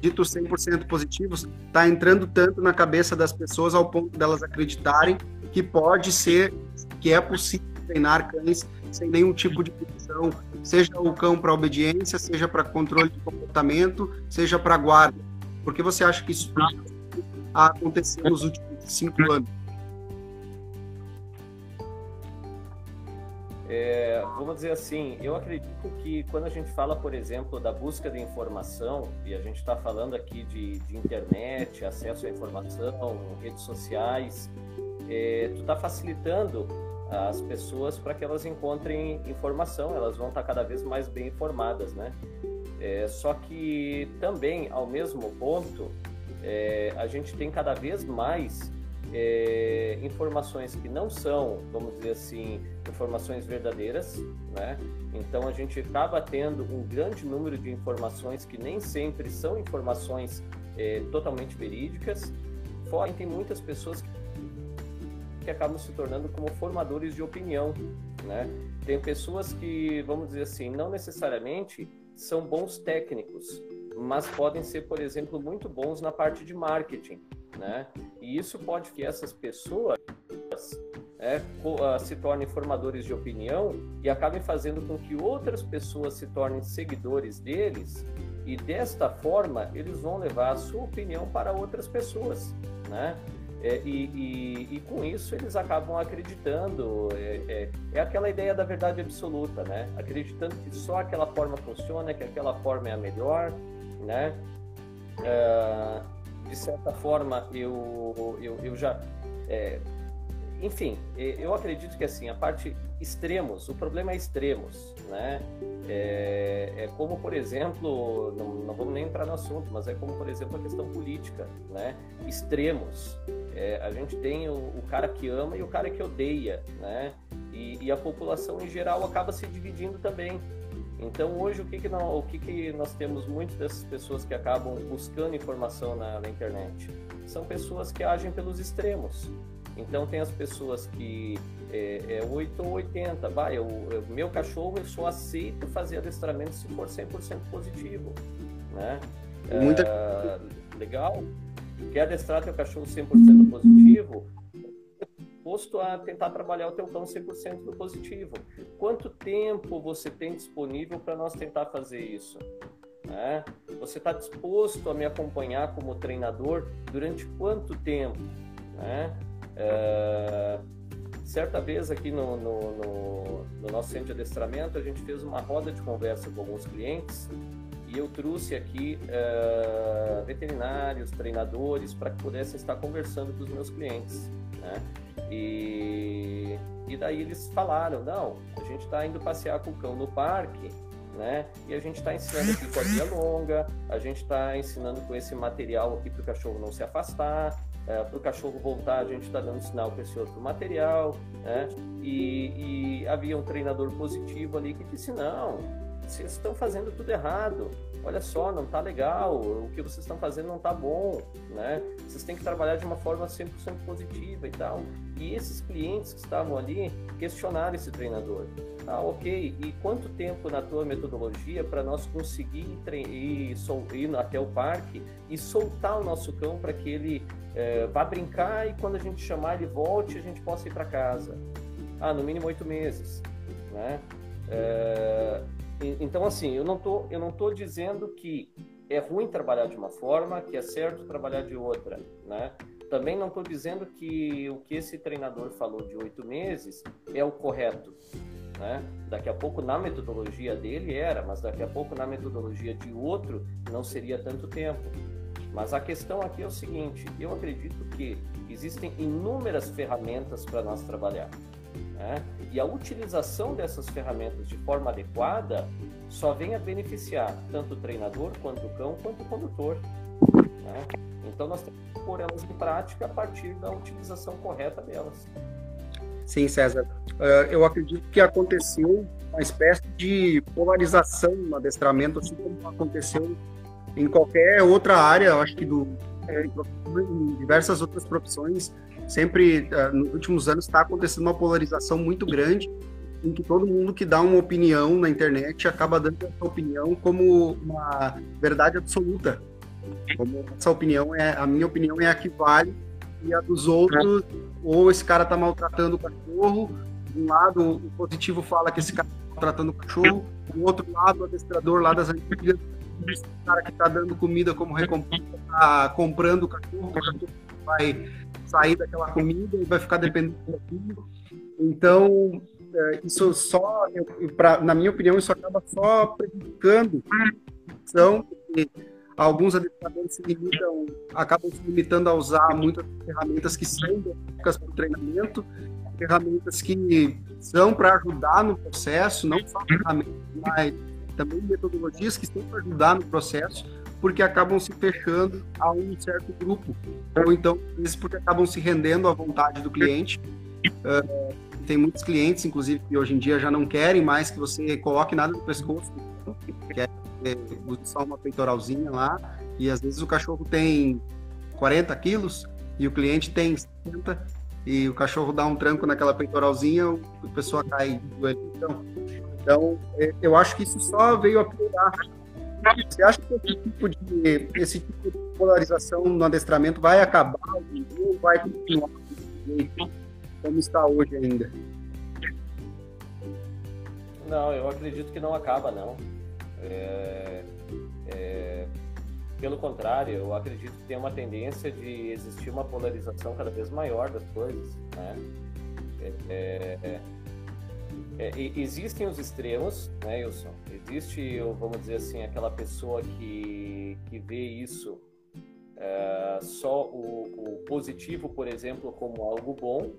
dito 100% positivos, está entrando tanto na cabeça das pessoas ao ponto delas acreditarem que pode ser, que é possível treinar cães sem nenhum tipo de punição, seja o cão para obediência, seja para controle de comportamento, seja para guarda. Por que você acha que isso aconteceu nos últimos cinco anos? É, vamos dizer assim, eu acredito que quando a gente fala, por exemplo, da busca de informação, e a gente está falando aqui de, de, internet, acesso à informação, redes sociais, é, tu está facilitando as pessoas para que elas encontrem informação, elas vão estar tá cada vez mais bem informadas, né? É, só que também, ao mesmo ponto, é, a gente tem cada vez mais é, informações que não são, vamos dizer assim, informações verdadeiras, né? Então a gente acaba tendo um grande número de informações que nem sempre são informações é, totalmente verídicas. Fora tem muitas pessoas que, que acabam se tornando como formadores de opinião, né? Tem pessoas que, vamos dizer assim, não necessariamente são bons técnicos, mas podem ser, por exemplo, muito bons na parte de marketing, né? E isso pode que essas pessoas é, ah, se tornem formadores de opinião e acabem fazendo com que outras pessoas se tornem seguidores deles e desta forma eles vão levar a sua opinião para outras pessoas, né? É, e, e, e, com isso eles acabam acreditando. É, é, é, aquela ideia da verdade absoluta, né? Acreditando que só aquela forma funciona, que aquela forma é a melhor, né? É, de certa forma, eu, eu, eu já. É, enfim, eu acredito que assim, a parte extremos, o problema é extremos, né? É, é como, por exemplo, não, não, vamos nem entrar no assunto, mas é como, por exemplo, a questão política, né? Extremos. É, a gente tem o, o, cara que ama e o cara que odeia, né? E, e, a população em geral acaba se dividindo também. Então hoje o que que, não, o que, que nós temos muitas dessas pessoas que acabam buscando informação na, na internet? São pessoas que agem pelos extremos. Então tem as pessoas que é, é 8 ou 80, vai, o meu cachorro eu só aceito fazer adestramento se for 100% positivo, né? Muita... É, legal. Quer adestrar teu cachorro 100% positivo? Posto a tentar trabalhar o teu cão 100% no positivo. Quanto tempo você tem disponível para nós tentar fazer isso? Né? Você está disposto a me acompanhar como treinador durante quanto tempo? Né? É, certa vez aqui no, no, no, no, nosso centro de adestramento, a gente fez uma roda de conversa com alguns clientes e eu trouxe aqui é, veterinários, treinadores, para que pudessem estar conversando com os meus clientes. Né? E, e daí eles falaram, não, a gente está indo passear com o cão no parque né? E a gente está ensinando aqui com a via longa, a gente está ensinando com esse material aqui para o cachorro não se afastar, é, para o cachorro voltar, a gente está dando sinal para esse outro material, né? E, e, havia um treinador positivo ali que disse: não, vocês estão fazendo tudo errado. Olha só, não está legal, o que vocês estão fazendo não está bom, né? Vocês têm que trabalhar de uma forma 100% positiva e tal. E esses clientes que estavam ali questionaram esse treinador. Ah, ok. E quanto tempo na tua metodologia para nós conseguir ir, ir, até o parque e soltar o nosso cão para que ele é, vá brincar e quando a gente chamar ele volte, a gente possa ir para casa? Ah, no mínimo oito meses, né? É, então, assim, eu não tô, eu não tô dizendo que é ruim trabalhar de uma forma, que é certo trabalhar de outra, né? Também não estou dizendo que o que esse treinador falou de oito meses é o correto. Né? Daqui a pouco na metodologia dele era, mas daqui a pouco na metodologia de outro não seria tanto tempo. Mas a questão aqui é o seguinte: eu acredito que existem inúmeras ferramentas para nós trabalhar. Né? E a utilização dessas ferramentas de forma adequada só vem a beneficiar tanto o treinador, quanto o cão, quanto o condutor. Né? Então nós temos que pôr elas em prática a partir da utilização correta delas. Sim, César. Uh, eu acredito que aconteceu uma espécie de polarização no adestramento, assim como aconteceu em qualquer outra área, eu acho que do, é, em diversas outras profissões, sempre uh, nos últimos anos está acontecendo uma polarização muito grande em que todo mundo que dá uma opinião na internet acaba dando essa opinião como uma verdade absoluta. Como essa opinião é a minha opinião é a que vale e a dos outros, ou esse cara está maltratando o cachorro, de um lado o positivo fala que esse cara está maltratando o cachorro, do outro lado o adestrador lá das antigas, esse cara que está dando comida como recompensa, está comprando o cachorro, o cachorro vai sair daquela comida e vai ficar dependendo daquilo. Então, é, isso só, pra, na minha opinião, isso acaba só prejudicando a porque alguns adestradores se limitam, acabam se limitando a usar muitas ferramentas que são básicas para o treinamento, ferramentas que são para ajudar no processo, não só ferramentas, mas também metodologias que estão para ajudar no processo, porque acabam se fechando a um certo grupo, ou então, às porque acabam se rendendo à vontade do cliente. Uh, tem muitos clientes, inclusive, que hoje em dia já não querem mais que você coloque nada no pescoço, quer é, só uma peitoralzinha lá, e às vezes o cachorro tem 40 quilos e o cliente tem 60, e o cachorro dá um tranco naquela peitoralzinha, a pessoa cai do então, então, eu acho que isso só veio a piorar você acha que esse tipo de, esse tipo de polarização no adestramento vai acabar ou vai continuar como está hoje ainda? Não, eu acredito que não acaba, não. É, é, pelo contrário, eu acredito que tem uma tendência de existir uma polarização cada vez maior das coisas. Né? É, é, existem os extremos, né, Wilson? Existe, vamos dizer assim, aquela pessoa que, que vê isso é, só o, o, positivo, por exemplo, como algo bom.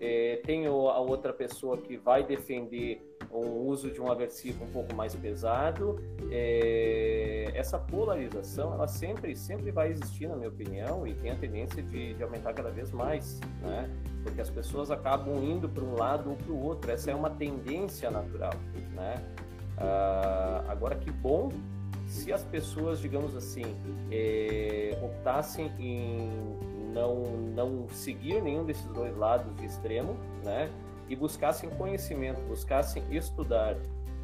É, tem a outra pessoa que vai defender o uso de um aversivo um pouco mais pesado. É, essa polarização, ela sempre, sempre vai existir, na minha opinião, e tem a tendência de, de aumentar cada vez mais, né? Porque as pessoas acabam indo para um lado ou para o outro. Essa é uma tendência natural, né? Ah, agora, que bom se as pessoas, digamos assim, é, optassem em não, não seguir nenhum desses dois lados de extremo, né? e buscassem conhecimento, buscassem estudar,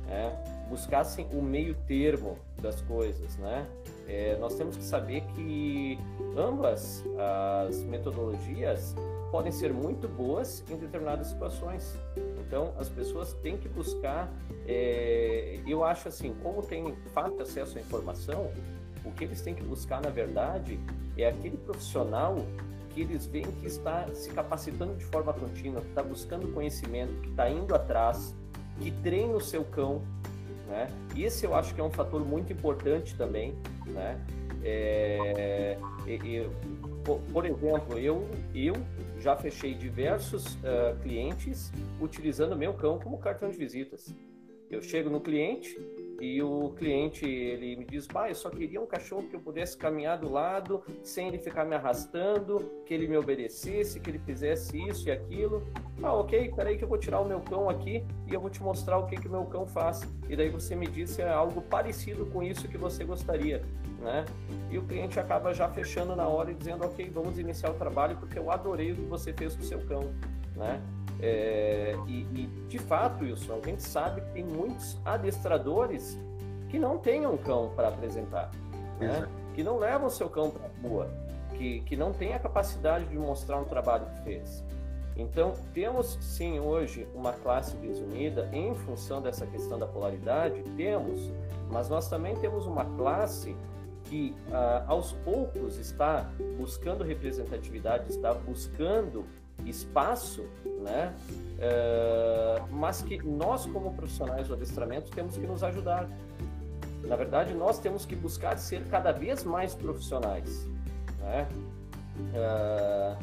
né? buscassem o meio termo das coisas, né? É, nós temos que saber que ambas as metodologias podem ser muito boas em determinadas situações. Então, as pessoas têm que buscar. É, eu acho assim, como tem fácil acesso à informação, o que eles têm que buscar, na verdade, é aquele profissional que eles veem que está se capacitando de forma contínua, que está buscando conhecimento, que está indo atrás, que treina o seu cão, né? Esse eu acho que é um fator muito importante também, né? É, eu, por, exemplo, eu, eu já fechei diversos uh, clientes utilizando meu cão como cartão de visitas. Eu chego no cliente, e o cliente ele me diz, pai, eu só queria um cachorro que eu pudesse caminhar do lado sem ele ficar me arrastando, que ele me obedecesse, que ele fizesse isso e aquilo. Ah, ok, peraí que eu vou tirar o meu cão aqui e eu vou te mostrar o que que meu cão faz. E daí você me disse é algo parecido com isso que você gostaria, né? E o cliente acaba já fechando na hora e dizendo, ok, vamos iniciar o trabalho porque eu adorei o que você fez com o seu cão, né? É, e, e, de fato, Wilson, a gente sabe que tem muitos adestradores que não têm um cão para apresentar, né? que não levam seu cão para a rua, que, que não tem a capacidade de mostrar um trabalho que fez. Então, temos sim hoje uma classe desunida em função dessa questão da polaridade, temos, mas nós também temos uma classe que ah, aos poucos está buscando representatividade, está buscando espaço, né? É, mas que nós, como profissionais do adestramento, temos que nos ajudar. Na verdade, nós temos que buscar ser cada vez mais profissionais, né? É,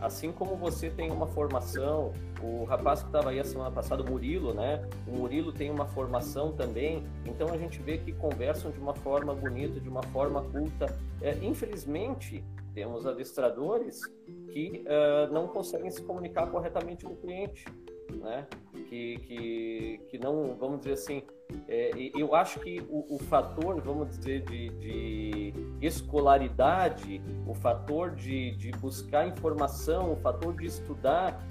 assim como você tem uma formação, o rapaz que estava aí a semana passada, o Murilo, né? O Murilo tem uma formação também, então a gente vê que conversam de uma forma bonita, de uma forma culta. É, infelizmente, temos adestradores que uh, não conseguem se comunicar corretamente com o cliente, né? Que, que, que não, vamos dizer assim, é, eu acho que o, o fator, vamos dizer, de, de, escolaridade, o fator de, de buscar informação, o fator de estudar,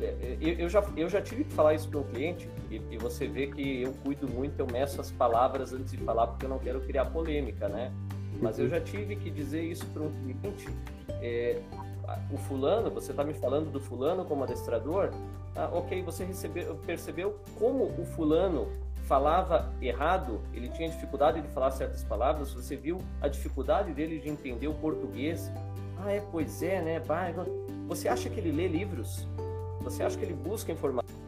é, é, eu, já, eu já tive que falar isso para um cliente e, e, você vê que eu cuido muito, eu meço as palavras antes de falar porque eu não quero criar polêmica, né? Mas eu já tive que dizer isso para um cliente. É, o fulano, você está me falando do fulano como adestrador? Ah, ok, você recebeu, percebeu como o fulano falava errado, ele tinha dificuldade de falar certas palavras, você viu a dificuldade dele de entender o português. Ah, é, pois é, né? Você acha que ele lê livros? Você acha que ele busca informação?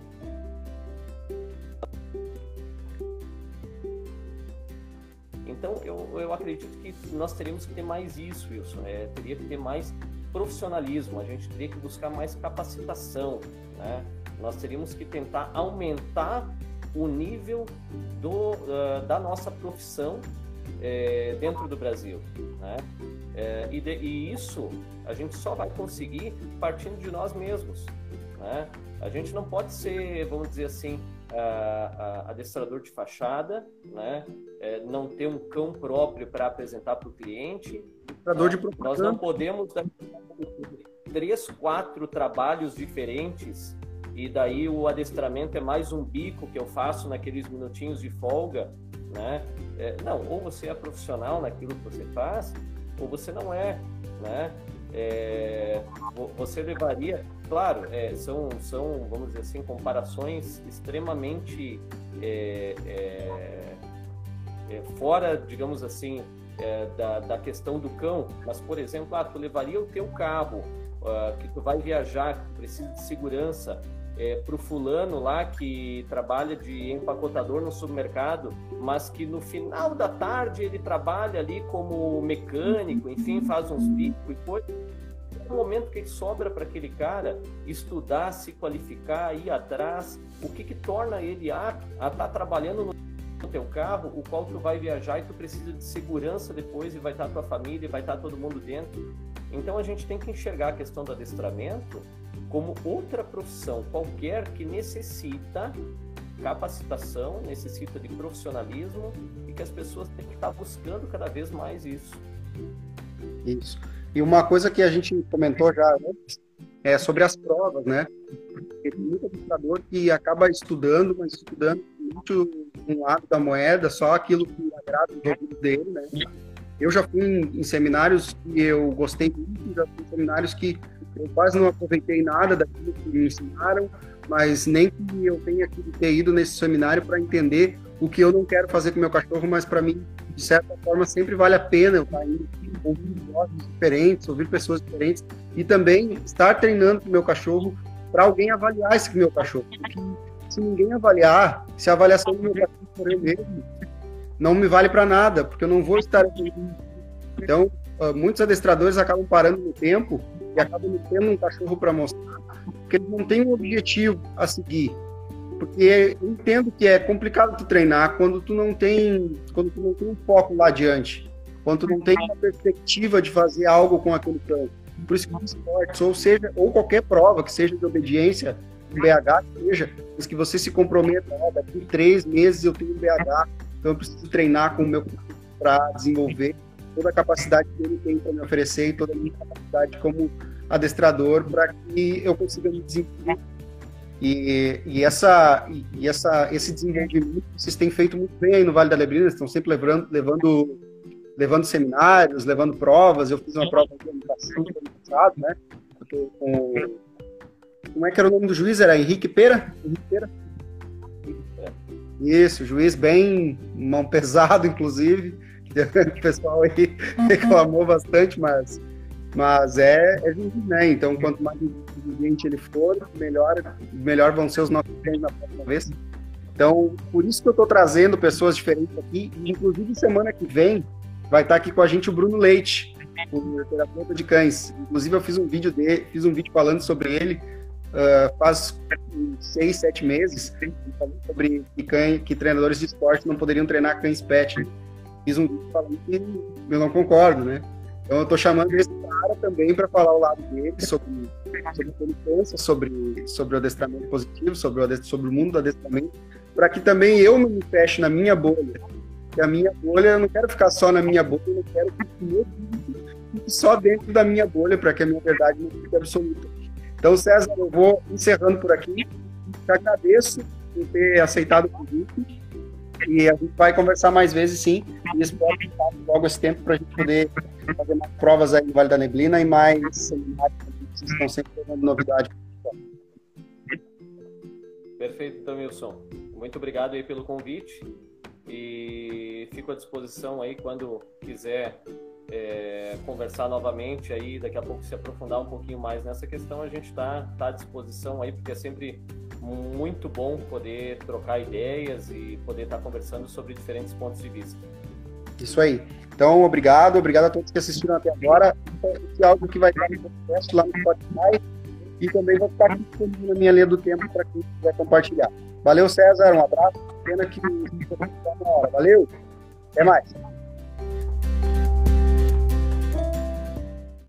Então, eu, eu acredito que nós teríamos que ter mais isso, Wilson. É, teria que ter mais profissionalismo, a gente teria que buscar mais capacitação, né? Nós teríamos que tentar aumentar o nível do, uh, da nossa profissão é, dentro do Brasil, né? É, e, de, e, isso a gente só vai conseguir partindo de nós mesmos, né? A gente não pode ser, vamos dizer assim, uh, adestrador de fachada, né? É, não ter um cão próprio para apresentar para o cliente. Adestrador de propaganda. Nós não podemos dar três, quatro trabalhos diferentes e daí o adestramento é mais um bico que eu faço naqueles minutinhos de folga, né? É, não, ou você é profissional naquilo que você faz, ou você não é, né? É, você levaria, claro, é, são, são, vamos dizer assim, comparações extremamente é, é, é fora, digamos assim, é, da, da questão do cão, mas, por exemplo, ah, tu levaria o teu carro, uh, que tu vai viajar, que tu precisa de segurança, é, para o fulano lá que trabalha de empacotador no supermercado, mas que no final da tarde ele trabalha ali como mecânico, enfim, faz uns bicos e coisa. Momento que sobra para aquele cara estudar, se qualificar, ir atrás, o que, que torna ele apto a estar tá trabalhando no teu carro, o qual tu vai viajar e tu precisa de segurança depois e vai estar tá tua família, vai estar tá todo mundo dentro. Então a gente tem que enxergar a questão do adestramento como outra profissão qualquer que necessita capacitação, necessita de profissionalismo e que as pessoas têm que estar buscando cada vez mais isso. Isso. E uma coisa que a gente comentou já antes é sobre as provas, né? Tem muito administrador que acaba estudando, mas estudando muito um lado da moeda, só aquilo que agrada o ouvidos dele, né? Eu já fui em, em seminários que eu gostei muito, já fui em seminários que eu quase não aproveitei nada daquilo que me ensinaram, mas nem que eu tenha que ter ido nesse seminário para entender o que eu não quero fazer com meu cachorro, mas para mim, de certa forma, sempre vale a pena eu estar ouvir vozes diferentes, ouvir pessoas diferentes e também estar treinando com o meu cachorro para alguém avaliar esse meu cachorro. Porque se ninguém avaliar, se a avaliação do meu cachorro for eu mesmo, não me vale para nada, porque eu não vou estar. Então, ah, muitos adestradores acabam parando no tempo e acabam tendo um cachorro para mostrar, porque eles não têm um objetivo a seguir. Porque eu entendo que é complicado tu treinar quando tu não tem, quando tu não tem um foco lá adiante, quando tu não tem uma perspectiva de fazer algo com aquele campo. Por isso que os esportes, ou seja, ou qualquer prova que seja de obediência, um BH seja, mas que você se comprometa, ó, daqui três meses eu tenho um BH, então eu preciso treinar com o meu para desenvolver toda a capacidade que ele tem para me oferecer e toda a minha capacidade como adestrador para que eu consiga me desenvolver. E, e, essa, e essa, esse desenvolvimento vocês têm feito muito bem aí no Vale da Lebrina, estão sempre levando, levando, levando seminários, levando provas. Eu fiz uma prova de ano passado, né? Com, como é que era o nome do juiz? Era Henrique Pera? Henrique Pera? Isso, juiz bem mão pesado, inclusive. O pessoal aí reclamou bastante, mas, mas é, é juiz, né? Então, quanto mais inteligente ele for, melhor, melhor vão ser os nossos treinos na próxima vez. Então, por isso que eu estou trazendo pessoas diferentes aqui. Inclusive, semana que vem vai estar aqui com a gente o Bruno Leite, o terapeuta de cães. Inclusive, eu fiz um vídeo dele, fiz um vídeo falando sobre ele uh, faz seis, sete meses, falando sobre que, cães, que treinadores de esporte não poderiam treinar cães pet. Fiz um vídeo falando que eu não concordo, né? Então eu estou chamando esse cara também para falar o lado dele sobre, sobre o pensa, sobre, sobre o adestramento positivo, sobre o, sobre o mundo do adestramento, para que também eu me feche na minha bolha. E a minha bolha, eu não quero ficar só na minha bolha, eu quero que só dentro da minha bolha, para que a minha verdade não fique absoluta. Então, César, eu vou encerrando por aqui. Te agradeço por ter aceitado o convite. E a gente vai conversar mais vezes, sim. E espero que logo esse tempo para a gente poder fazer mais provas aí no Vale da Neblina e mais seminários. Vocês estão sempre trazendo novidade. Perfeito, Tamilson. Muito obrigado aí pelo convite. E fico à disposição aí quando quiser é, conversar novamente aí, daqui a pouco se aprofundar um pouquinho mais nessa questão, a gente está tá à disposição aí, porque é sempre muito bom poder trocar ideias e poder estar tá conversando sobre diferentes pontos de vista. Isso aí. Então, obrigado, obrigado a todos que assistiram até agora. Esse áudio que vai estar no podcast lá no Spotify e também vai ficar aqui na minha linha do tempo para quem quiser compartilhar. Valeu, César, um abraço. Pena que hora. Valeu, até mais.